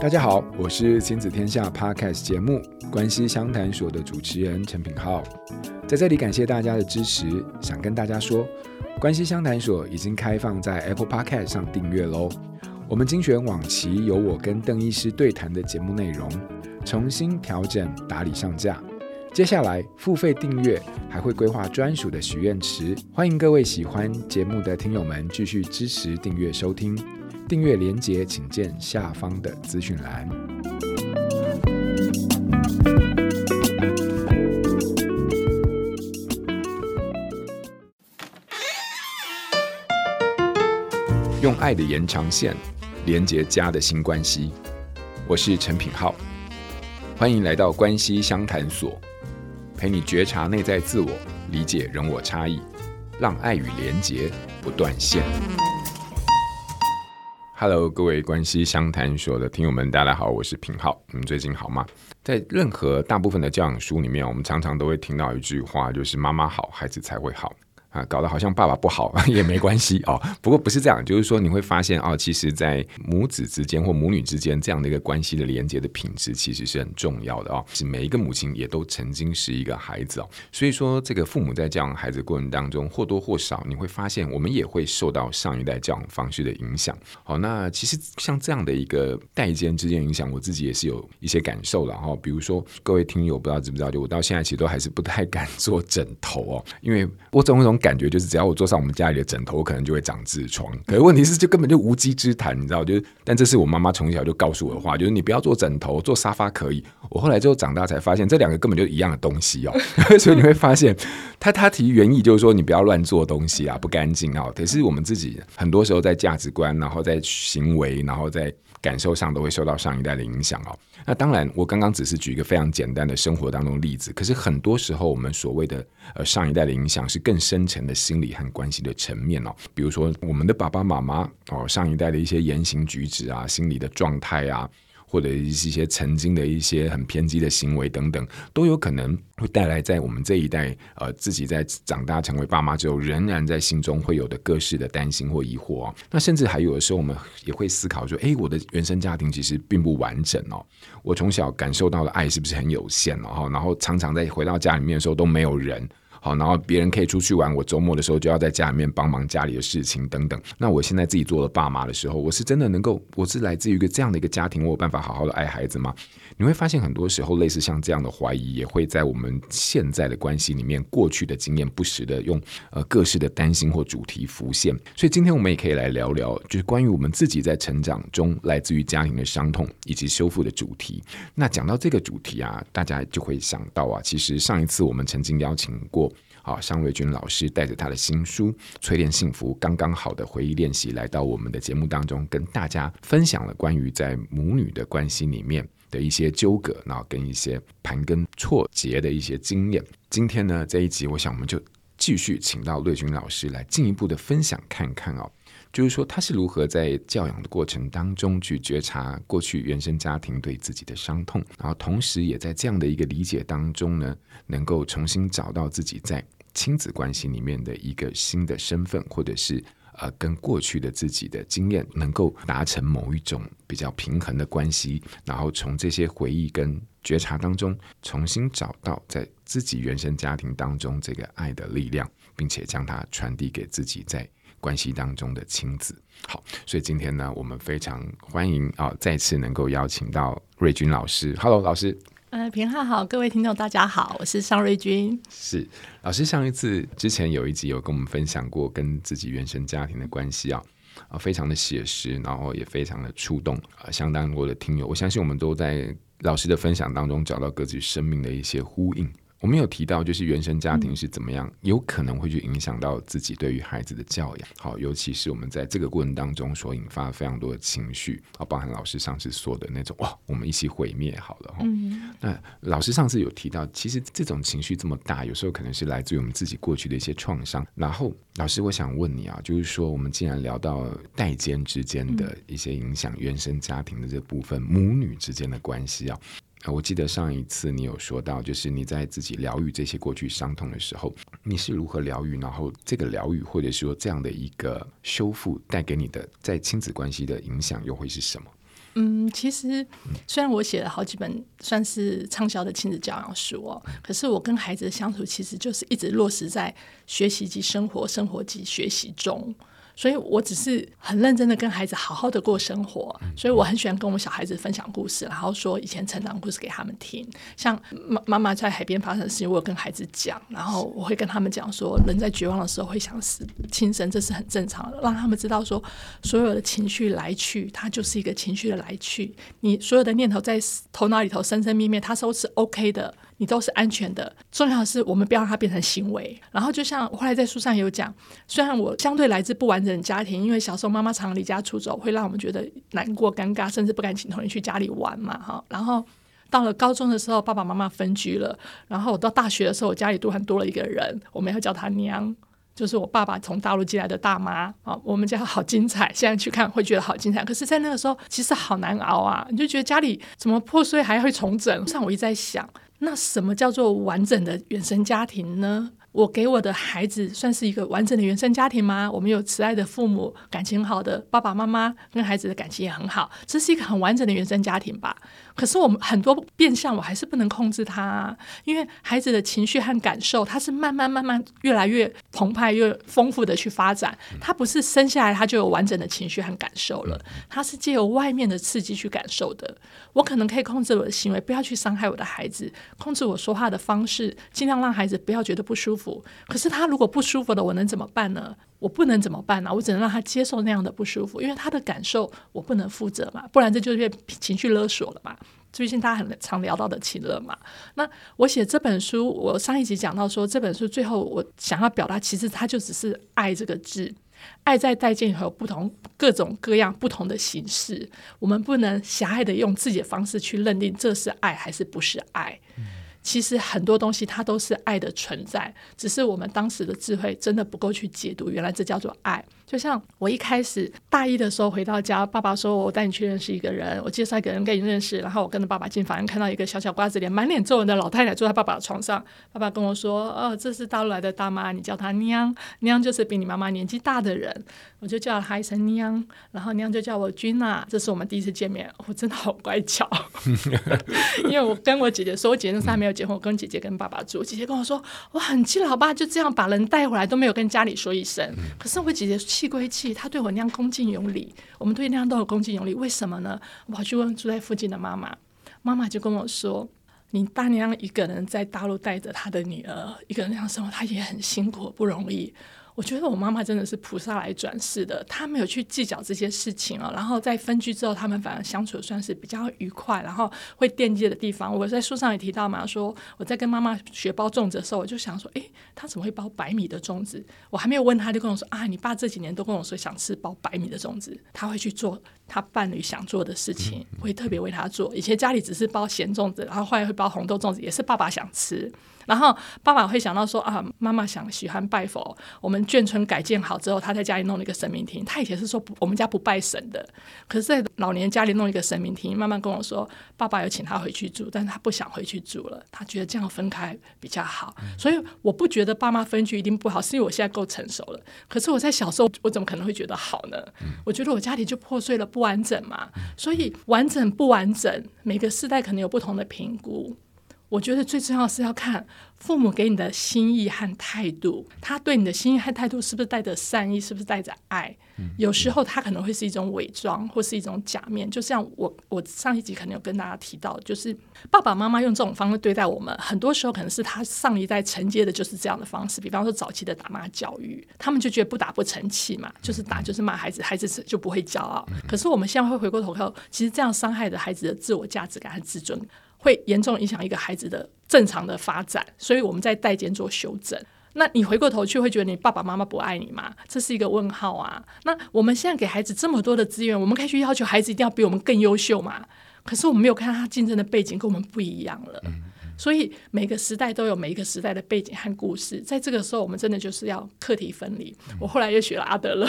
大家好，我是亲子天下 Podcast 节目关系相谈所的主持人陈品浩，在这里感谢大家的支持，想跟大家说，关系相谈所已经开放在 Apple Podcast 上订阅喽。我们精选往期由我跟邓医师对谈的节目内容，重新调整打理上架。接下来付费订阅还会规划专属的许愿池，欢迎各位喜欢节目的听友们继续支持订阅收听。订阅连结请见下方的资讯栏。用爱的延长线连接家的新关系，我是陈品浩，欢迎来到关系相谈所。陪你觉察内在自我，理解人我差异，让爱与连结不断线。Hello，各位关系相谈所的听友们，大家好，我是平浩。你们最近好吗？在任何大部分的教养书里面，我们常常都会听到一句话，就是“妈妈好，孩子才会好”。啊，搞得好像爸爸不好 也没关系哦。不过不是这样，就是说你会发现哦，其实，在母子之间或母女之间这样的一个关系的连接的品质，其实是很重要的哦。是每一个母亲也都曾经是一个孩子哦。所以说，这个父母在教养孩子过程当中，或多或少你会发现，我们也会受到上一代教养方式的影响。好，那其实像这样的一个代间之间影响，我自己也是有一些感受的哈。比如说，各位听友不知道知不知道，就我到现在其实都还是不太 敢做枕头哦，因为我总有种。感觉就是，只要我坐上我们家里的枕头，我可能就会长痔疮。可是问题是，就根本就无稽之谈，你知道？就是，但这是我妈妈从小就告诉我的话，就是你不要坐枕头，坐沙发可以。我后来之后长大才发现，这两个根本就一样的东西哦。所以你会发现，他他提原意就是说，你不要乱做东西啊，不干净啊。可是我们自己很多时候在价值观，然后在行为，然后在。感受上都会受到上一代的影响哦。那当然，我刚刚只是举一个非常简单的生活当中例子。可是很多时候，我们所谓的呃上一代的影响是更深层的心理和关系的层面哦。比如说，我们的爸爸妈妈哦，上一代的一些言行举止啊，心理的状态啊。或者一些曾经的一些很偏激的行为等等，都有可能会带来在我们这一代呃自己在长大成为爸妈之后，仍然在心中会有的各式的担心或疑惑哦。那甚至还有的时候，我们也会思考说：诶，我的原生家庭其实并不完整哦。我从小感受到的爱是不是很有限哦？然后常常在回到家里面的时候都没有人。好，然后别人可以出去玩，我周末的时候就要在家里面帮忙家里的事情等等。那我现在自己做了爸妈的时候，我是真的能够，我是来自于一个这样的一个家庭，我有办法好好的爱孩子吗？你会发现，很多时候类似像这样的怀疑，也会在我们现在的关系里面，过去的经验不时的用呃各式的担心或主题浮现。所以今天我们也可以来聊聊，就是关于我们自己在成长中来自于家庭的伤痛以及修复的主题。那讲到这个主题啊，大家就会想到啊，其实上一次我们曾经邀请过啊尚瑞君老师带着他的新书《淬炼幸福刚刚好的回忆练习》来到我们的节目当中，跟大家分享了关于在母女的关系里面。的一些纠葛，然后跟一些盘根错节的一些经验。今天呢，这一集我想我们就继续请到瑞军老师来进一步的分享看看哦，就是说他是如何在教养的过程当中去觉察过去原生家庭对自己的伤痛，然后同时也在这样的一个理解当中呢，能够重新找到自己在亲子关系里面的一个新的身份，或者是。呃，跟过去的自己的经验能够达成某一种比较平衡的关系，然后从这些回忆跟觉察当中，重新找到在自己原生家庭当中这个爱的力量，并且将它传递给自己在关系当中的亲子。好，所以今天呢，我们非常欢迎啊，再次能够邀请到瑞军老师。Hello，老师。呃，平浩好，各位听众大家好，我是尚瑞君。是老师，上一次之前有一集有跟我们分享过跟自己原生家庭的关系啊，啊，非常的写实，然后也非常的触动啊，相当多的听友，我相信我们都在老师的分享当中找到各自生命的一些呼应。我们有提到，就是原生家庭是怎么样，嗯、有可能会去影响到自己对于孩子的教养。好，尤其是我们在这个过程当中所引发非常多的情绪，啊，包含老师上次说的那种哇，我们一起毁灭好了哈。嗯、那老师上次有提到，其实这种情绪这么大，有时候可能是来自于我们自己过去的一些创伤。然后，老师，我想问你啊，就是说，我们既然聊到代间之间的一些影响，原生家庭的这部分，母女之间的关系啊。我记得上一次你有说到，就是你在自己疗愈这些过去伤痛的时候，你是如何疗愈？然后这个疗愈或者说这样的一个修复带给你的在亲子关系的影响又会是什么？嗯，其实虽然我写了好几本算是畅销的亲子教养书哦，可是我跟孩子的相处其实就是一直落实在学习及生活、生活及学习中。所以我只是很认真的跟孩子好好的过生活，所以我很喜欢跟我们小孩子分享故事，然后说以前成长故事给他们听。像妈妈妈在海边发生的事情，我有跟孩子讲，然后我会跟他们讲说，人在绝望的时候会想死轻生，这是很正常的，让他们知道说，所有的情绪来去，它就是一个情绪的来去，你所有的念头在头脑里头生生灭灭，它都是 OK 的。你都是安全的，重要的是我们不要让它变成行为。然后就像我后来在书上有讲，虽然我相对来自不完整的家庭，因为小时候妈妈常离家出走，会让我们觉得难过、尴尬，甚至不敢请同学去家里玩嘛，哈。然后到了高中的时候，爸爸妈妈分居了。然后我到大学的时候，我家里突然多了一个人，我们要叫她娘，就是我爸爸从大陆寄来的大妈啊。我们家好精彩，现在去看会觉得好精彩。可是，在那个时候，其实好难熬啊，你就觉得家里怎么破碎，还会重整。像我一直在想。那什么叫做完整的原生家庭呢？我给我的孩子算是一个完整的原生家庭吗？我们有慈爱的父母，感情好的爸爸妈妈，跟孩子的感情也很好，这是一个很完整的原生家庭吧？可是我们很多变相，我还是不能控制他啊，因为孩子的情绪和感受，他是慢慢慢慢越来越澎湃、越丰富的去发展。他不是生下来他就有完整的情绪和感受了，他是借由外面的刺激去感受的。我可能可以控制我的行为，不要去伤害我的孩子，控制我说话的方式，尽量让孩子不要觉得不舒服。可是他如果不舒服了，我能怎么办呢？我不能怎么办呢？我只能让他接受那样的不舒服，因为他的感受我不能负责嘛，不然这就变情绪勒索了嘛。最近大家很常聊到的情勒嘛。那我写这本书，我上一集讲到说，这本书最后我想要表达，其实它就只是爱这个字，爱在代际有不同各种各样不同的形式，我们不能狭隘的用自己的方式去认定这是爱还是不是爱。其实很多东西它都是爱的存在，只是我们当时的智慧真的不够去解读，原来这叫做爱。就像我一开始大一的时候回到家，爸爸说我带你去认识一个人，我介绍一个人给你认识，然后我跟着爸爸进房间，看到一个小小瓜子脸、满脸皱纹的老太太坐在爸爸的床上。爸爸跟我说：“哦，这是大陆来的大妈，你叫她娘，娘就是比你妈妈年纪大的人。”我就叫她一声娘，然后娘就叫我君娜。这是我们第一次见面，我真的好乖巧，因为我跟我姐姐说，我姐姐那时候还没有结婚，我跟姐姐跟爸爸住，姐姐跟我说我很气老爸就这样把人带回来都没有跟家里说一声，可是我姐姐。气归气，他对我那样恭敬有礼，我们对那样都有恭敬有礼，为什么呢？我跑去问住在附近的妈妈，妈妈就跟我说：“你大娘一个人在大陆带着她的女儿，一个人那样生活，她也很辛苦，不容易。”我觉得我妈妈真的是菩萨来转世的，她没有去计较这些事情啊。然后在分居之后，他们反而相处的算是比较愉快，然后会惦记的地方。我在书上也提到嘛，说我在跟妈妈学包粽子的时候，我就想说，诶，她怎么会包白米的粽子？我还没有问她，就跟我说啊，你爸这几年都跟我说想吃包白米的粽子，他会去做他伴侣想做的事情，会特别为他做。以前家里只是包咸粽子，然后后来会包红豆粽子，也是爸爸想吃。然后爸爸会想到说啊，妈妈想喜欢拜佛。我们眷村改建好之后，他在家里弄了一个神明厅。他以前是说不，我们家不拜神的。可是，在老年家里弄一个神明厅，慢慢跟我说，爸爸有请他回去住，但是他不想回去住了。他觉得这样分开比较好。所以我不觉得爸妈分居一定不好，是因为我现在够成熟了。可是我在小时候，我怎么可能会觉得好呢？我觉得我家里就破碎了，不完整嘛。所以完整不完整，每个世代可能有不同的评估。我觉得最重要的是要看父母给你的心意和态度，他对你的心意和态度是不是带着善意，是不是带着爱？有时候他可能会是一种伪装，或是一种假面。就像我，我上一集可能有跟大家提到，就是爸爸妈妈用这种方式对待我们，很多时候可能是他上一代承接的就是这样的方式。比方说早期的打骂教育，他们就觉得不打不成器嘛，就是打就是骂孩子，孩子就不会骄傲。可是我们现在会回过头看，其实这样伤害的孩子的自我价值感和自尊。会严重影响一个孩子的正常的发展，所以我们在代间做修正。那你回过头去会觉得你爸爸妈妈不爱你吗？这是一个问号啊。那我们现在给孩子这么多的资源，我们可以去要求孩子一定要比我们更优秀嘛？可是我们没有看到他竞争的背景跟我们不一样了。所以每个时代都有每一个时代的背景和故事，在这个时候，我们真的就是要课题分离。我后来又学了阿德勒。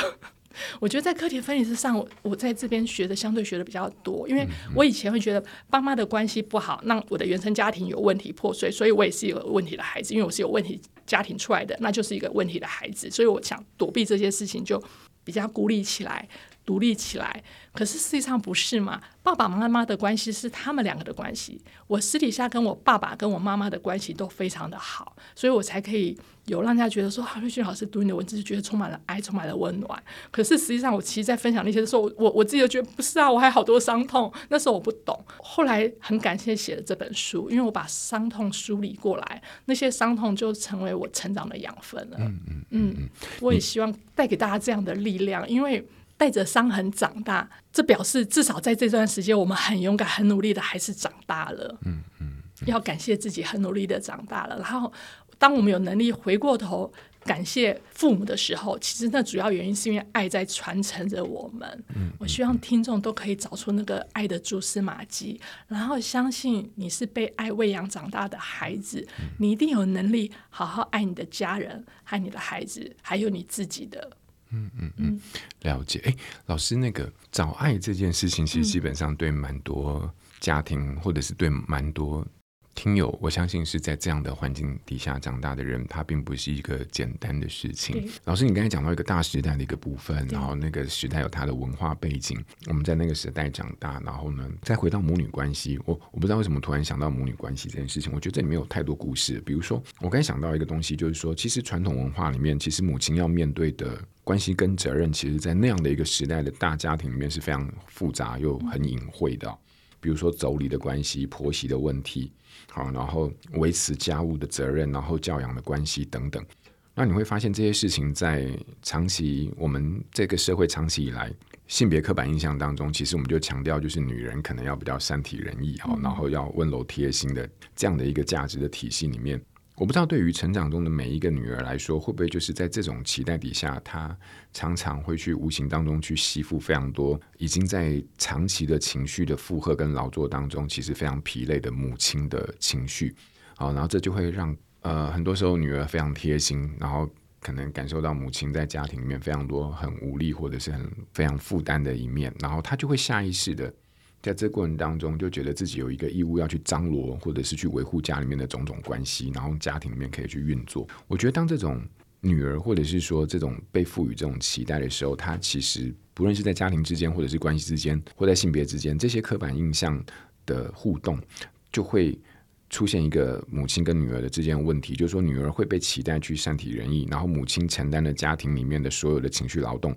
我觉得在课题分离之上，我我在这边学的相对学的比较多，因为我以前会觉得爸妈的关系不好，那我的原生家庭有问题破碎，所以我也是有问题的孩子，因为我是有问题家庭出来的，那就是一个问题的孩子，所以我想躲避这些事情，就比较孤立起来。独立起来。可是实际上不是嘛？爸爸妈妈的关系是他们两个的关系。我私底下跟我爸爸跟我妈妈的关系都非常的好，所以我才可以有让人家觉得说，哈、啊，瑞雪老师读你的文字就觉得充满了爱，充满了温暖。可是实际上，我其实，在分享那些的时候，我我自己就觉得不是啊，我还好多伤痛。那时候我不懂，后来很感谢写了这本书，因为我把伤痛梳理过来，那些伤痛就成为我成长的养分了。嗯嗯嗯嗯，我也希望带给大家这样的力量，因为。带着伤痕长大，这表示至少在这段时间，我们很勇敢、很努力的，还是长大了。嗯嗯，要感谢自己很努力的长大了。然后，当我们有能力回过头感谢父母的时候，其实那主要原因是因为爱在传承着我们。嗯，我希望听众都可以找出那个爱的蛛丝马迹，然后相信你是被爱喂养长大的孩子，你一定有能力好好爱你的家人、爱你的孩子，还有你自己的。嗯嗯嗯，了解。哎，老师，那个找爱这件事情，其实基本上对蛮多家庭，或者是对蛮多。听友，我相信是在这样的环境底下长大的人，他并不是一个简单的事情。老师，你刚才讲到一个大时代的一个部分，然后那个时代有它的文化背景，我们在那个时代长大，然后呢，再回到母女关系，我我不知道为什么突然想到母女关系这件事情。我觉得这里面有太多故事。比如说，我刚才想到一个东西，就是说，其实传统文化里面，其实母亲要面对的关系跟责任，其实，在那样的一个时代的大家庭里面是非常复杂又很隐晦的。比如说妯娌的关系、婆媳的问题。好，然后维持家务的责任，然后教养的关系等等。那你会发现这些事情在长期我们这个社会长期以来性别刻板印象当中，其实我们就强调就是女人可能要比较善体人意，好，然后要温柔贴心的这样的一个价值的体系里面。我不知道对于成长中的每一个女儿来说，会不会就是在这种期待底下，她常常会去无形当中去吸附非常多已经在长期的情绪的负荷跟劳作当中，其实非常疲累的母亲的情绪。好，然后这就会让呃很多时候女儿非常贴心，然后可能感受到母亲在家庭里面非常多很无力或者是很非常负担的一面，然后她就会下意识的。在这过程当中，就觉得自己有一个义务要去张罗，或者是去维护家里面的种种关系，然后家庭里面可以去运作。我觉得，当这种女儿，或者是说这种被赋予这种期待的时候，她其实不论是在家庭之间，或者是关系之间，或在性别之间，这些刻板印象的互动，就会出现一个母亲跟女儿的之间的问题，就是说女儿会被期待去善体人意，然后母亲承担了家庭里面的所有的情绪劳动。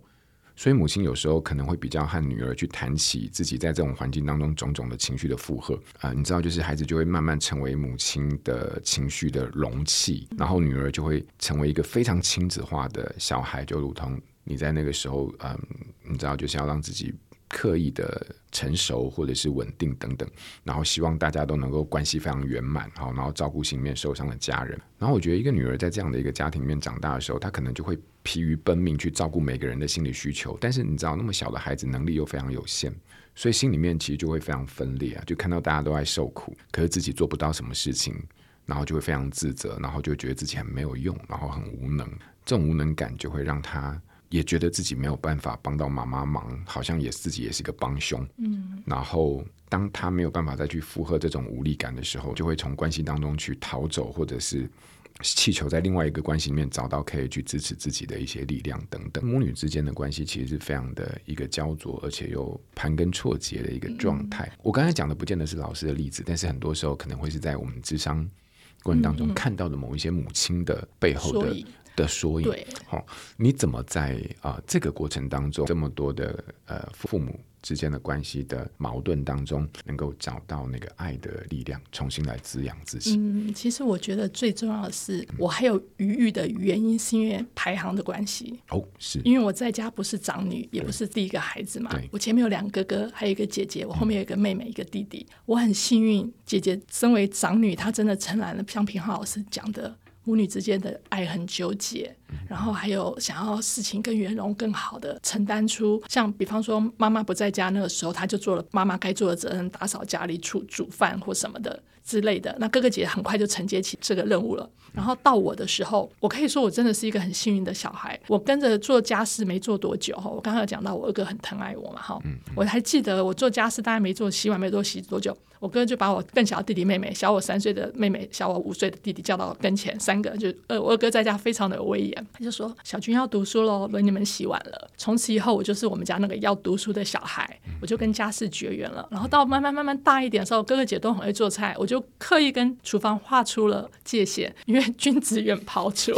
所以母亲有时候可能会比较和女儿去谈起自己在这种环境当中种种的情绪的负荷啊、你知道，就是孩子就会慢慢成为母亲的情绪的容器，然后女儿就会成为一个非常亲子化的小孩，就如同你在那个时候，嗯，你知道，就是要让自己。刻意的成熟或者是稳定等等，然后希望大家都能够关系非常圆满，好，然后照顾心里面受伤的家人。然后我觉得一个女儿在这样的一个家庭里面长大的时候，她可能就会疲于奔命去照顾每个人的心理需求。但是你知道，那么小的孩子能力又非常有限，所以心里面其实就会非常分裂啊，就看到大家都在受苦，可是自己做不到什么事情，然后就会非常自责，然后就觉得自己很没有用，然后很无能。这种无能感就会让她。也觉得自己没有办法帮到妈妈忙，好像也自己也是个帮凶。嗯，然后当他没有办法再去负荷这种无力感的时候，就会从关系当中去逃走，或者是祈求在另外一个关系里面找到可以去支持自己的一些力量等等。母女之间的关系其实是非常的一个焦灼，而且又盘根错节的一个状态。嗯、我刚才讲的不见得是老师的例子，但是很多时候可能会是在我们智商过程当中看到的某一些母亲的背后的。的缩影，好对，你怎么在啊、呃、这个过程当中，这么多的呃父母之间的关系的矛盾当中，能够找到那个爱的力量，重新来滋养自己？嗯，其实我觉得最重要的是，我还有余裕的原因，是因为排行的关系。哦，是因为我在家不是长女，也不是第一个孩子嘛。我前面有两个哥哥，还有一个姐姐，我后面有一个妹妹，一个弟弟。嗯、我很幸运，姐姐身为长女，她真的承揽了像平浩老师讲的。母女之间的爱很纠结，然后还有想要事情更圆融、更好的承担出，像比方说妈妈不在家那个时候，他就做了妈妈该做的责任，打扫家里、煮煮饭或什么的之类的。那哥哥姐姐很快就承接起这个任务了。然后到我的时候，我可以说我真的是一个很幸运的小孩。我跟着做家事没做多久哈，我刚刚有讲到我二哥很疼爱我嘛哈，我还记得我做家事大概没做洗碗没做洗多久。我哥就把我更小的弟弟妹妹，小我三岁的妹妹，小我五岁的弟弟叫到跟前，三个就呃，我二哥在家非常的有威严，他就说小军要读书喽，轮你们洗碗了。从此以后，我就是我们家那个要读书的小孩，我就跟家事绝缘了。然后到慢慢慢慢大一点的时候，哥哥姐都很会做菜，我就刻意跟厨房画出了界限，因为君子远庖厨。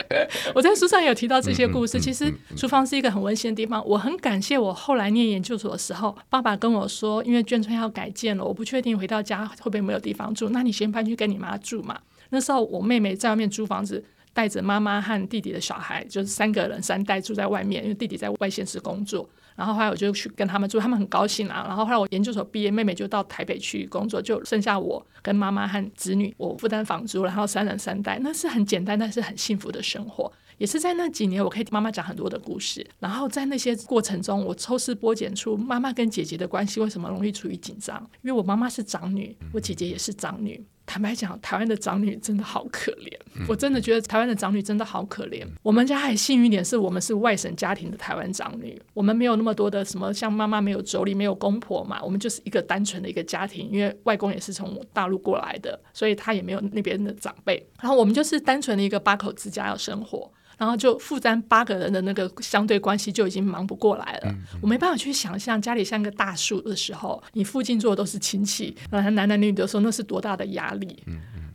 我在书上有提到这些故事，其实厨房是一个很温馨的地方。我很感谢我后来念研究所的时候，爸爸跟我说，因为眷村要改建了，我不确定你回到家会不会没有地方住，那你先搬去跟你妈住嘛。那时候我妹妹在外面租房子，带着妈妈和弟弟的小孩，就是三个人三代住在外面，因为弟弟在外县市工作。然后后来我就去跟他们住，他们很高兴啊。然后后来我研究所毕业，妹妹就到台北去工作，就剩下我跟妈妈和子女，我负担房租，然后三人三代，那是很简单，但是很幸福的生活。也是在那几年，我可以听妈妈讲很多的故事。然后在那些过程中，我抽丝剥茧出妈妈跟姐姐的关系为什么容易处于紧张，因为我妈妈是长女，我姐姐也是长女。坦白讲，台湾的长女真的好可怜。我真的觉得台湾的长女真的好可怜。我们家还幸运一点，是我们是外省家庭的台湾长女，我们没有那么多的什么，像妈妈没有妯娌，没有公婆嘛，我们就是一个单纯的一个家庭。因为外公也是从大陆过来的，所以他也没有那边的长辈。然后我们就是单纯的一个八口之家要生活。然后就负担八个人的那个相对关系就已经忙不过来了，嗯嗯、我没办法去想象家里像个大树的时候，你附近坐的都是亲戚，然后男男女女的时候，那是多大的压力。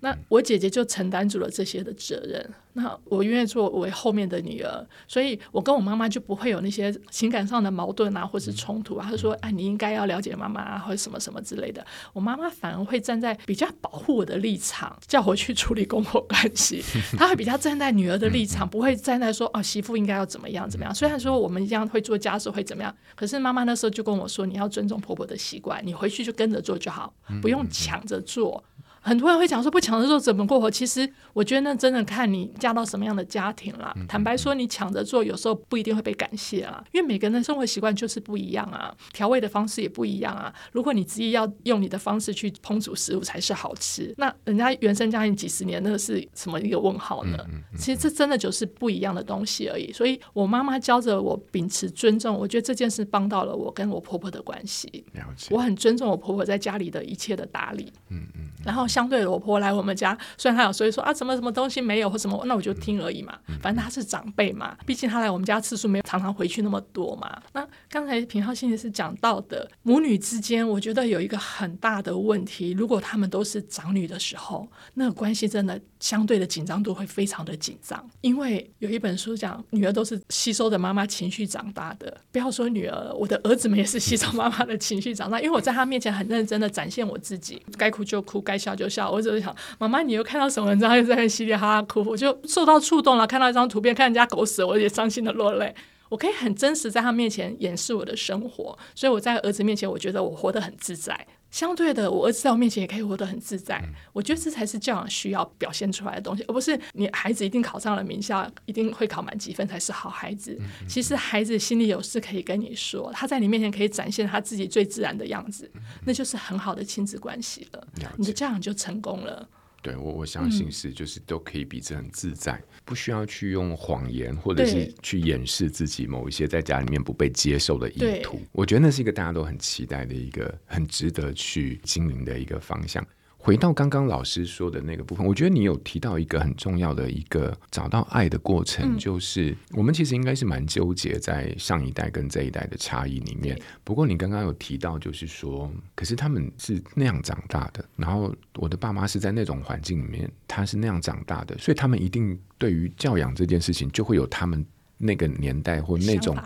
那我姐姐就承担住了这些的责任。那我愿意作为后面的女儿，所以我跟我妈妈就不会有那些情感上的矛盾啊，或是冲突啊。她说：“哎，你应该要了解妈妈啊，或者什么什么之类的。”我妈妈反而会站在比较保护我的立场，叫我去处理公婆关系。她会比较站在女儿的立场，不会站在说：“哦，媳妇应该要怎么样怎么样。”虽然说我们一样会做家事会怎么样，可是妈妈那时候就跟我说：“你要尊重婆婆的习惯，你回去就跟着做就好，不用抢着做。”很多人会讲说不抢着做怎么过活？其实我觉得那真的看你嫁到什么样的家庭了。坦白说，你抢着做有时候不一定会被感谢啊，因为每个人的生活习惯就是不一样啊，调味的方式也不一样啊。如果你执意要用你的方式去烹煮食物才是好吃，那人家原生家庭几十年那个是什么一个问号呢？其实这真的就是不一样的东西而已。所以我妈妈教着我秉持尊重，我觉得这件事帮到了我跟我婆婆的关系。了解。我很尊重我婆婆在家里的一切的打理。嗯嗯。然后相对的，我婆婆来我们家，虽然她有所以说啊，什么什么东西没有或什么，那我就听而已嘛。反正她是长辈嘛，毕竟她来我们家次数没有常常回去那么多嘛。那刚才平浩先生是讲到的母女之间，我觉得有一个很大的问题，如果他们都是长女的时候，那个关系真的相对的紧张度会非常的紧张。因为有一本书讲，女儿都是吸收着妈妈情绪长大的。不要说女儿，我的儿子们也是吸收妈妈的情绪长大。因为我在他面前很认真的展现我自己，该哭就哭。该笑就笑，我只是想，妈妈，你又看到什么文章，又在那稀里哈哈哭，我就受到触动了。看到一张图片，看人家狗死，我也伤心的落泪。我可以很真实在他面前演示我的生活，所以我在儿子面前，我觉得我活得很自在。相对的，我儿子在我面前也可以活得很自在。嗯、我觉得这才是教养需要表现出来的东西，而不是你孩子一定考上了名校，一定会考满几分才是好孩子。嗯嗯、其实孩子心里有事可以跟你说，他在你面前可以展现他自己最自然的样子，嗯、那就是很好的亲子关系了。了。你的教养就成功了。对，我我相信是，就是都可以彼此很自在，嗯、不需要去用谎言或者是去掩饰自己某一些在家里面不被接受的意图。我觉得那是一个大家都很期待的一个很值得去经营的一个方向。回到刚刚老师说的那个部分，我觉得你有提到一个很重要的一个找到爱的过程，就是我们其实应该是蛮纠结在上一代跟这一代的差异里面。不过你刚刚有提到，就是说，可是他们是那样长大的，然后我的爸妈是在那种环境里面，他是那样长大的，所以他们一定对于教养这件事情，就会有他们那个年代或那种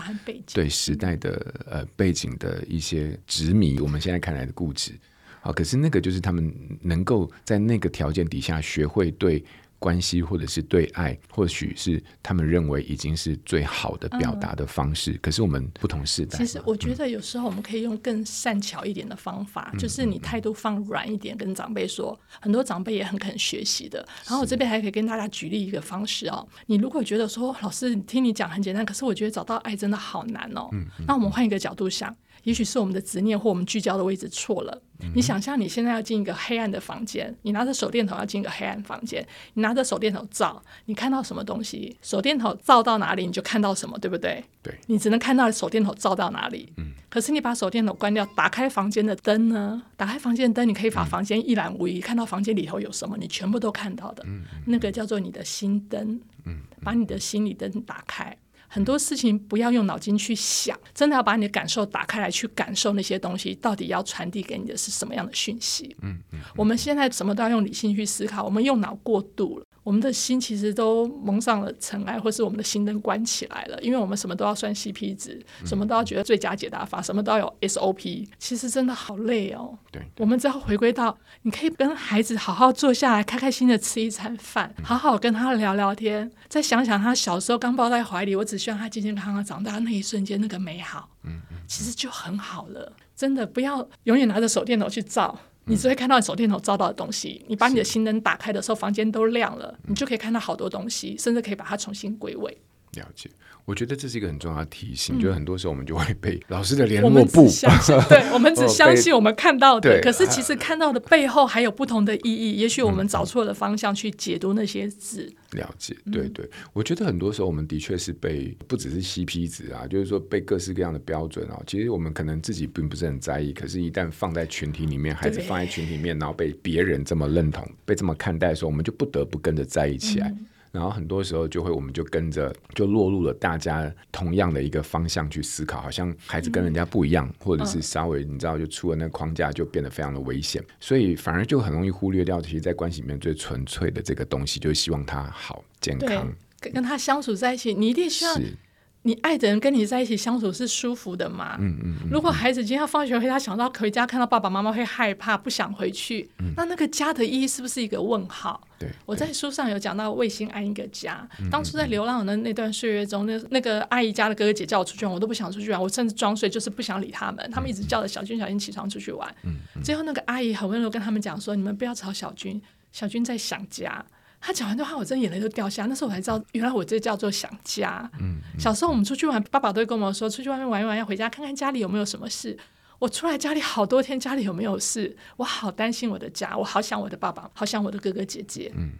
对时代的呃背景的一些执迷，我们现在看来的固执。啊！可是那个就是他们能够在那个条件底下学会对关系，或者是对爱，或许是他们认为已经是最好的表达的方式。嗯、可是我们不同时代，其实我觉得有时候我们可以用更善巧一点的方法，嗯、就是你态度放软一点，跟长辈说。很多长辈也很肯学习的。然后我这边还可以跟大家举例一个方式哦。你如果觉得说老师听你讲很简单，可是我觉得找到爱真的好难哦。嗯嗯、那我们换一个角度想。也许是我们的执念或我们聚焦的位置错了。嗯、你想象你现在要进一个黑暗的房间，你拿着手电筒要进一个黑暗房间，你拿着手电筒照，你看到什么东西？手电筒照到哪里，你就看到什么，对不对？对，你只能看到手电筒照到哪里。嗯。可是你把手电筒关掉，打开房间的灯呢？打开房间的灯，你可以把房间一览无遗，嗯、看到房间里头有什么，你全部都看到的。那个叫做你的心灯。把你的心理灯打开，很多事情不要用脑筋去想，真的要把你的感受打开来，去感受那些东西到底要传递给你的是什么样的讯息。嗯。嗯，我们现在什么都要用理性去思考，我们用脑过度了。我们的心其实都蒙上了尘埃，或是我们的心灯关起来了，因为我们什么都要算 CP 值，什么都要觉得最佳解答法，什么都要有 SOP，其实真的好累哦。对，我们只要回归到，你可以跟孩子好好坐下来，开开心的吃一餐饭，好好跟他聊聊天，再想想他小时候刚抱在怀里，我只希望他健健康康长大那一瞬间那个美好，其实就很好了。真的不要永远拿着手电筒去照。你只会看到手电筒照到的东西。你把你的心灯打开的时候，房间都亮了，你就可以看到好多东西，甚至可以把它重新归位。了解，我觉得这是一个很重要的提醒。就是很多时候我们就会被老师的联络簿，对，我们只相信我们看到的，可是其实看到的背后还有不同的意义。也许我们找错了方向去解读那些字。了解，对对，我觉得很多时候我们的确是被不只是 CP 值啊，就是说被各式各样的标准啊。其实我们可能自己并不是很在意，可是，一旦放在群体里面，孩子放在群体里面，然后被别人这么认同、被这么看待的时候，我们就不得不跟着在一起来。然后很多时候就会，我们就跟着就落入了大家同样的一个方向去思考，好像孩子跟人家不一样，嗯、或者是稍微你知道就出了那个框架，就变得非常的危险，所以反而就很容易忽略掉，其实，在关系里面最纯粹的这个东西，就是希望他好健康，跟他相处在一起，你一定需要。你爱的人跟你在一起相处是舒服的吗？嗯嗯。嗯，如果孩子今天要放学回家，想到回家看到爸爸妈妈会害怕，不想回去，嗯、那那个家的意义是不是一个问号？对，我在书上有讲到卫星安一个家。嗯、当初在流浪的那段岁月中，那那个阿姨家的哥哥姐叫我出去玩，我都不想出去玩，我甚至装睡，就是不想理他们。他们一直叫着小军、小军起床出去玩。最后那个阿姨很温柔跟他们讲说：“你们不要吵小军，小军在想家。”他讲完这话，我真眼泪都掉下。那时候我才知道，原来我这叫做想家。嗯，嗯，小时候我们出去玩，爸爸都会跟我们说，出去外面玩一玩，要回家看看家里有没有什么事。我出来家里好多天，家里有没有事？我好担心我的家，我好想我的爸爸，好想我的哥哥姐姐。嗯。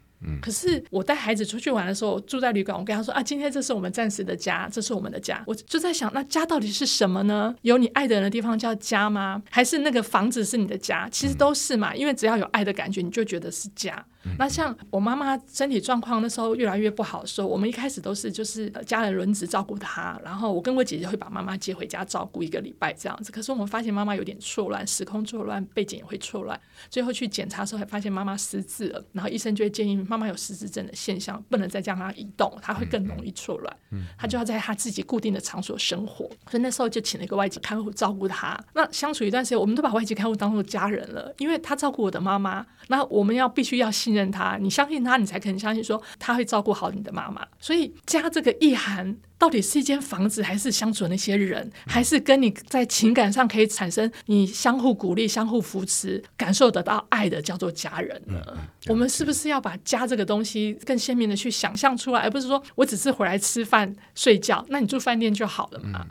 可是我带孩子出去玩的时候，我住在旅馆，我跟他说啊，今天这是我们暂时的家，这是我们的家。我就在想，那家到底是什么呢？有你爱的人的地方叫家吗？还是那个房子是你的家？其实都是嘛，因为只要有爱的感觉，你就觉得是家。那像我妈妈身体状况那时候越来越不好的时候，我们一开始都是就是家人轮值照顾她，然后我跟我姐姐会把妈妈接回家照顾一个礼拜这样子。可是我们发现妈妈有点错乱，时空错乱，背景也会错乱。最后去检查的时候，还发现妈妈失智了，然后医生就会建议妈妈有失智症的现象，不能再让她移动，她会更容易错乱。嗯她就要在她自己固定的场所生活。所以那时候就请了一个外籍看护照顾她。那相处一段时间，我们都把外籍看护当做家人了，因为她照顾我的妈妈，那我们要必须要信任他，你相信他，你才可能相信说他会照顾好你的妈妈。所以家这个意涵到底是一间房子，还是相处的那些人，还是跟你在情感上可以产生你相互鼓励、相互扶持、感受得到爱的，叫做家人呢？我们是不是要把家这个东西更鲜明的去想象出来，而不是说我只是回来吃饭睡觉，那你住饭店就好了嘛？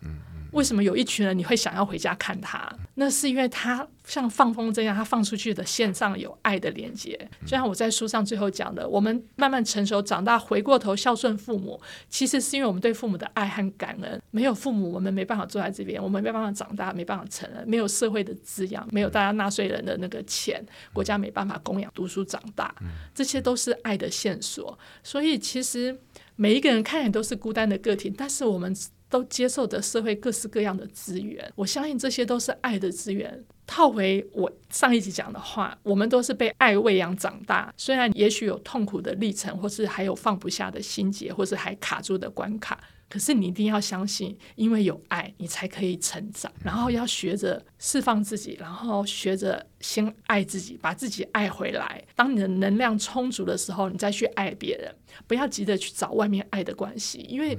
为什么有一群人你会想要回家看他？那是因为他像放风筝一样，他放出去的线上有爱的连接。就像我在书上最后讲的，我们慢慢成熟长大，回过头孝顺父母，其实是因为我们对父母的爱和感恩。没有父母，我们没办法坐在这边，我们没办法长大，没办法成人。没有社会的滋养，没有大家纳税人的那个钱，国家没办法供养读书长大，这些都是爱的线索。所以其实每一个人看起来都是孤单的个体，但是我们。都接受着社会各式各样的资源，我相信这些都是爱的资源。套回我上一集讲的话，我们都是被爱喂养长大，虽然也许有痛苦的历程，或是还有放不下的心结，或是还卡住的关卡，可是你一定要相信，因为有爱，你才可以成长。然后要学着释放自己，然后学着先爱自己，把自己爱回来。当你的能量充足的时候，你再去爱别人，不要急着去找外面爱的关系，因为。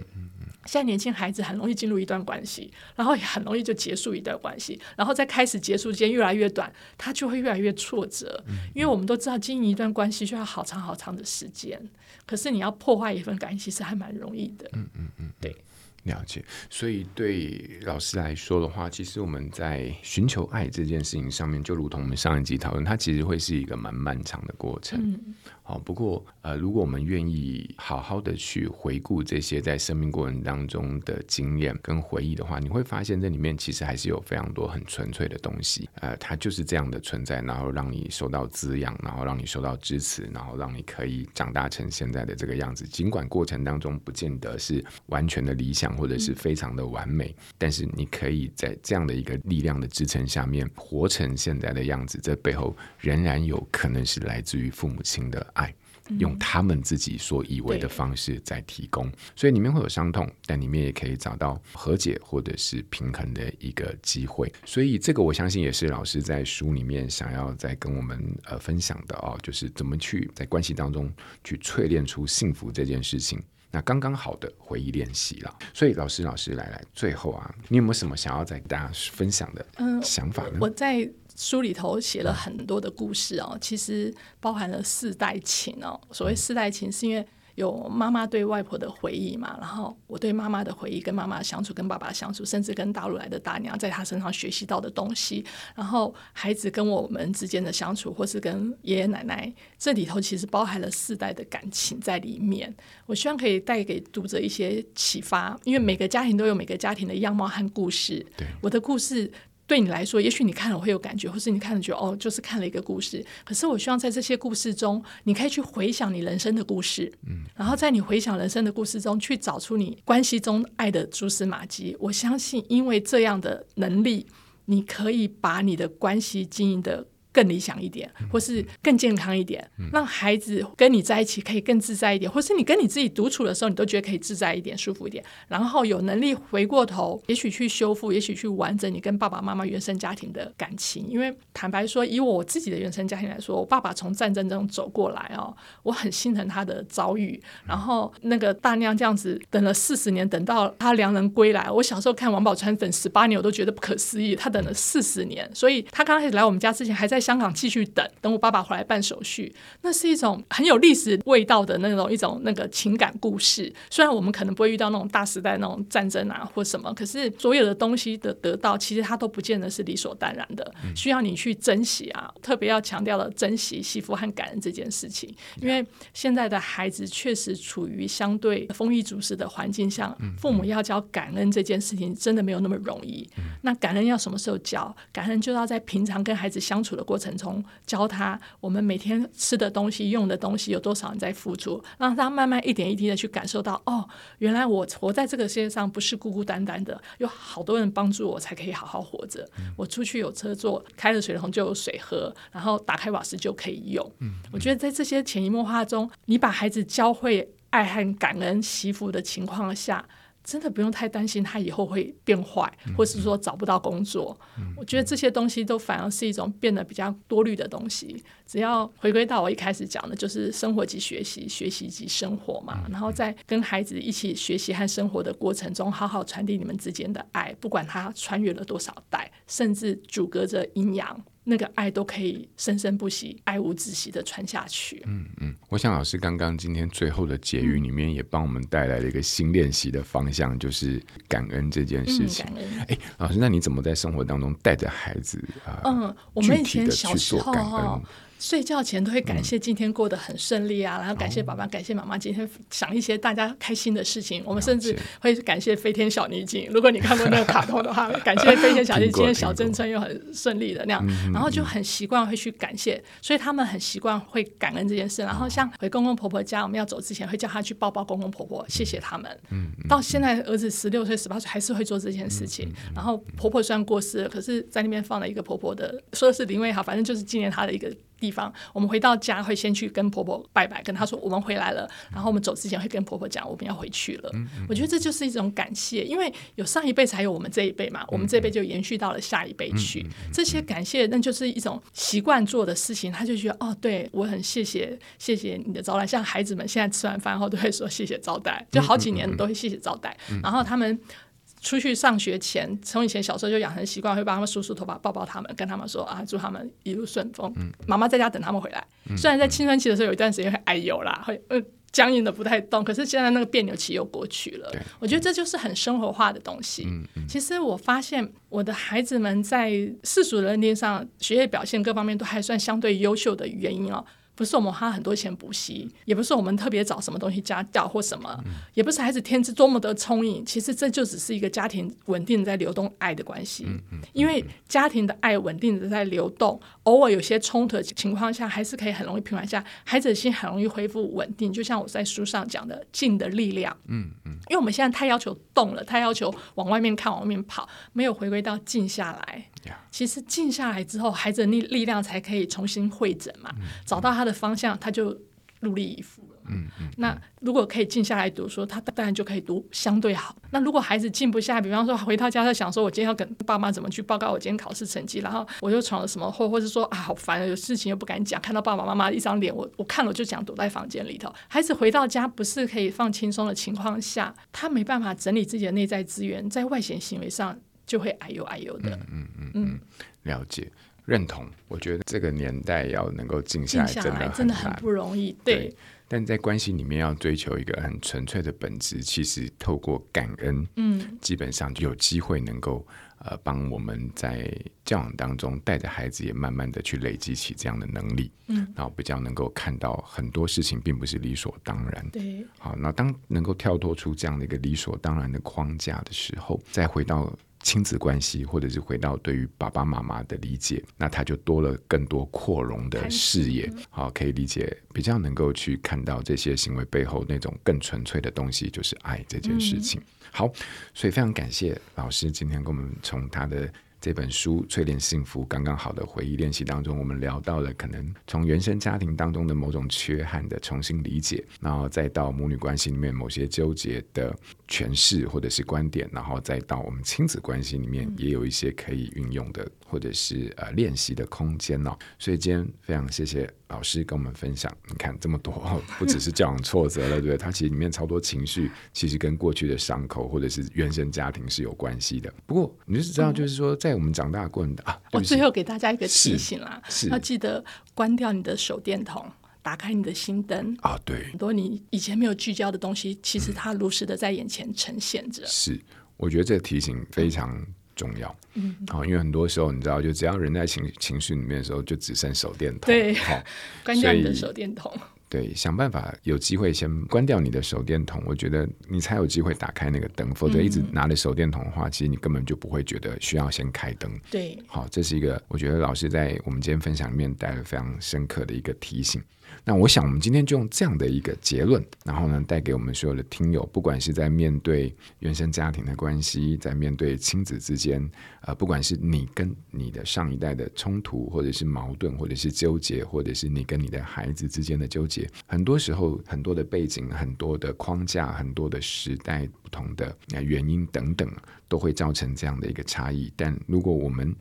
现在年轻孩子很容易进入一段关系，然后也很容易就结束一段关系，然后在开始结束间越来越短，他就会越来越挫折。因为我们都知道经营一段关系需要好长好长的时间，可是你要破坏一份感情其实还蛮容易的。嗯嗯嗯，对。了解，所以对老师来说的话，其实我们在寻求爱这件事情上面，就如同我们上一集讨论，它其实会是一个蛮漫长的过程。嗯好，不过呃，如果我们愿意好好的去回顾这些在生命过程当中的经验跟回忆的话，你会发现这里面其实还是有非常多很纯粹的东西。呃，它就是这样的存在，然后让你受到滋养，然后让你受到支持，然后让你可以长大成现在的这个样子。尽管过程当中不见得是完全的理想或者是非常的完美，但是你可以在这样的一个力量的支撑下面活成现在的样子。这背后仍然有可能是来自于父母亲的。爱用他们自己所以为的方式在提供，所以里面会有伤痛，但里面也可以找到和解或者是平衡的一个机会。所以这个我相信也是老师在书里面想要再跟我们呃分享的哦，就是怎么去在关系当中去淬炼出幸福这件事情。那刚刚好的回忆练习了。所以老师，老师来来，最后啊，你有没有什么想要再跟大家分享的想法呢？嗯、我在。书里头写了很多的故事哦，其实包含了四代情哦。所谓四代情，是因为有妈妈对外婆的回忆嘛，然后我对妈妈的回忆，跟妈妈相处，跟爸爸相处，甚至跟大陆来的大娘在她身上学习到的东西，然后孩子跟我们之间的相处，或是跟爷爷奶奶，这里头其实包含了四代的感情在里面。我希望可以带给读者一些启发，因为每个家庭都有每个家庭的样貌和故事。对，我的故事。对你来说，也许你看了会有感觉，或是你看了觉得哦，就是看了一个故事。可是我希望在这些故事中，你可以去回想你人生的故事，嗯，然后在你回想人生的故事中，去找出你关系中爱的蛛丝马迹。我相信，因为这样的能力，你可以把你的关系经营的。更理想一点，或是更健康一点，让孩子跟你在一起可以更自在一点，或是你跟你自己独处的时候，你都觉得可以自在一点、舒服一点。然后有能力回过头，也许去修复，也许去完整你跟爸爸妈妈原生家庭的感情。因为坦白说，以我自己的原生家庭来说，我爸爸从战争中走过来哦，我很心疼他的遭遇。然后那个大娘这样子等了四十年，等到他良人归来，我小时候看王宝钏等十八年，我都觉得不可思议。他等了四十年，所以他刚开始来我们家之前还在。香港继续等，等我爸爸回来办手续，那是一种很有历史味道的那种一种那个情感故事。虽然我们可能不会遇到那种大时代那种战争啊或什么，可是所有的东西的得到，其实它都不见得是理所当然的，需要你去珍惜啊。特别要强调的珍惜、惜福和感恩这件事情，因为现在的孩子确实处于相对丰衣足食的环境下，父母要教感恩这件事情真的没有那么容易。那感恩要什么时候教？感恩就要在平常跟孩子相处的过程。过程中教他，我们每天吃的东西、用的东西有多少人在付出，让他慢慢一点一滴的去感受到，哦，原来我活在这个世界上不是孤孤单单的，有好多人帮助我才可以好好活着。我出去有车坐，开了水龙头就有水喝，然后打开瓦斯就可以用。我觉得在这些潜移默化中，你把孩子教会爱和感恩、惜福的情况下。真的不用太担心他以后会变坏，或是说找不到工作。我觉得这些东西都反而是一种变得比较多虑的东西。只要回归到我一开始讲的，就是生活及学习，学习及生活嘛。然后在跟孩子一起学习和生活的过程中，好好传递你们之间的爱，不管他穿越了多少代，甚至阻隔着阴阳。那个爱都可以生生不息、爱无止息的传下去。嗯嗯，我想老师刚刚今天最后的结语里面也帮我们带来了一个新练习的方向，就是感恩这件事情。嗯、感恩。哎，老师，那你怎么在生活当中带着孩子啊？呃、嗯，我们以前小时候哈。睡觉前都会感谢今天过得很顺利啊，嗯、然后感谢爸爸，哦、感谢妈妈，今天想一些大家开心的事情。我们甚至会感谢飞天小女警。如果你看过那个卡通的话，感谢飞天小女警，今天小镇村又很顺利的那样，然后就很习惯会去感谢，所以他们很习惯会感恩这件事。然后像回公公婆婆家，我们要走之前会叫他去抱抱公公婆婆，谢谢他们。嗯，到现在儿子十六岁、十八岁还是会做这件事情。然后婆婆虽然过世了，可是在那边放了一个婆婆的，说的是灵位好，反正就是纪念她的一个。地方，我们回到家会先去跟婆婆拜拜，跟她说我们回来了。然后我们走之前会跟婆婆讲我们要回去了。我觉得这就是一种感谢，因为有上一辈才有我们这一辈嘛，我们这一辈就延续到了下一辈去。这些感谢，那就是一种习惯做的事情。他就觉得哦，对我很谢谢，谢谢你的招待。像孩子们现在吃完饭后都会说谢谢招待，就好几年都会谢谢招待。然后他们。出去上学前，从以前小时候就养成习惯，会帮他们梳梳头发、抱抱他们，跟他们说啊，祝他们一路顺风。妈妈在家等他们回来。虽然在青春期的时候有一段时间会哎呦啦，会呃。僵硬的不太动。可是现在那个别扭期又过去了。对我觉得这就是很生活化的东西。嗯嗯。其实我发现我的孩子们在世俗的认定上，学业表现各方面都还算相对优秀的原因哦。不是我们花很多钱补习，也不是我们特别找什么东西家教或什么，嗯、也不是孩子天资多么的聪颖。其实这就只是一个家庭稳定在流动爱的关系。嗯嗯嗯、因为家庭的爱稳定的在流动，偶尔有些冲突的情况下，还是可以很容易平缓下，孩子的心很容易恢复稳定。就像我在书上讲的，静的力量。嗯嗯。因为我们现在太要求动了，太要求往外面看、往外面跑，没有回归到静下来。其实静下来之后，孩子的力力量才可以重新会诊嘛，找到他的方向，他就努力以赴了。嗯嗯。那如果可以静下来读书，他当然就可以读相对好。那如果孩子静不下来，比方说回到家他想说，我今天要跟爸妈怎么去报告我今天考试成绩，然后我又闯了什么祸，或者说啊好烦，有事情又不敢讲，看到爸爸妈妈一张脸，我我看了就想躲在房间里头。孩子回到家不是可以放轻松的情况下，他没办法整理自己的内在资源，在外显行为上。就会哎呦哎呦的，嗯嗯嗯嗯，了解认同。我觉得这个年代要能够静下来，真的真的很不容易。对，对，但在关系里面要追求一个很纯粹的本质，其实透过感恩，嗯，基本上就有机会能够呃帮我们在教养当中带着孩子，也慢慢的去累积起这样的能力，嗯，然后比较能够看到很多事情并不是理所当然。对，好，那当能够跳脱出这样的一个理所当然的框架的时候，再回到。亲子关系，或者是回到对于爸爸妈妈的理解，那他就多了更多扩容的视野，好，可以理解，比较能够去看到这些行为背后那种更纯粹的东西，就是爱这件事情。好，所以非常感谢老师今天跟我们从他的。这本书《淬炼幸福刚刚好》的回忆练习当中，我们聊到了可能从原生家庭当中的某种缺憾的重新理解，然后再到母女关系里面某些纠结的诠释或者是观点，然后再到我们亲子关系里面也有一些可以运用的或者是呃练习的空间哦。所以今天非常谢谢。老师跟我们分享，你看这么多，不只是教养挫折了，对不对？他其实里面超多情绪，其实跟过去的伤口或者是原生家庭是有关系的。不过，你就是知道，就是说，在我们长大过程啊，我最后给大家一个提醒啦，要记得关掉你的手电筒，打开你的心灯啊。对，很多你以前没有聚焦的东西，其实它如实的在眼前呈现着。是，我觉得这个提醒非常。重要，嗯，好，因为很多时候你知道，就只要人在情情绪里面的时候，就只剩手电筒，对，好，关掉你的手电筒，对，想办法有机会先关掉你的手电筒，我觉得你才有机会打开那个灯，否则一直拿着手电筒的话，其实你根本就不会觉得需要先开灯，对，好，这是一个我觉得老师在我们今天分享里面带来非常深刻的一个提醒。那我想，我们今天就用这样的一个结论，然后呢，带给我们所有的听友，不管是在面对原生家庭的关系，在面对亲子之间，呃，不管是你跟你的上一代的冲突，或者是矛盾，或者是纠结，或者是你跟你的孩子之间的纠结，很多时候，很多的背景，很多的框架，很多的时代不同的原因等等，都会造成这样的一个差异。但如果我们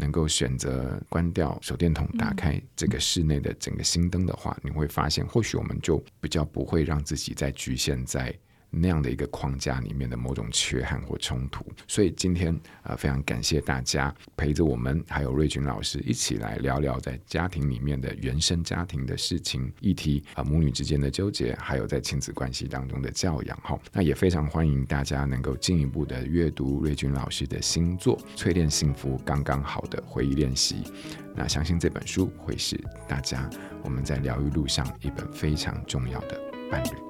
能够选择关掉手电筒，打开这个室内的整个新灯的话，你会发现，或许我们就比较不会让自己再局限在。那样的一个框架里面的某种缺憾或冲突，所以今天啊、呃，非常感谢大家陪着我们，还有瑞军老师一起来聊聊在家庭里面的原生家庭的事情议题啊、母女之间的纠结，还有在亲子关系当中的教养。哈，那也非常欢迎大家能够进一步的阅读瑞军老师的新作《淬炼幸福刚刚好》的回忆练习。那相信这本书会是大家我们在疗愈路上一本非常重要的伴侣。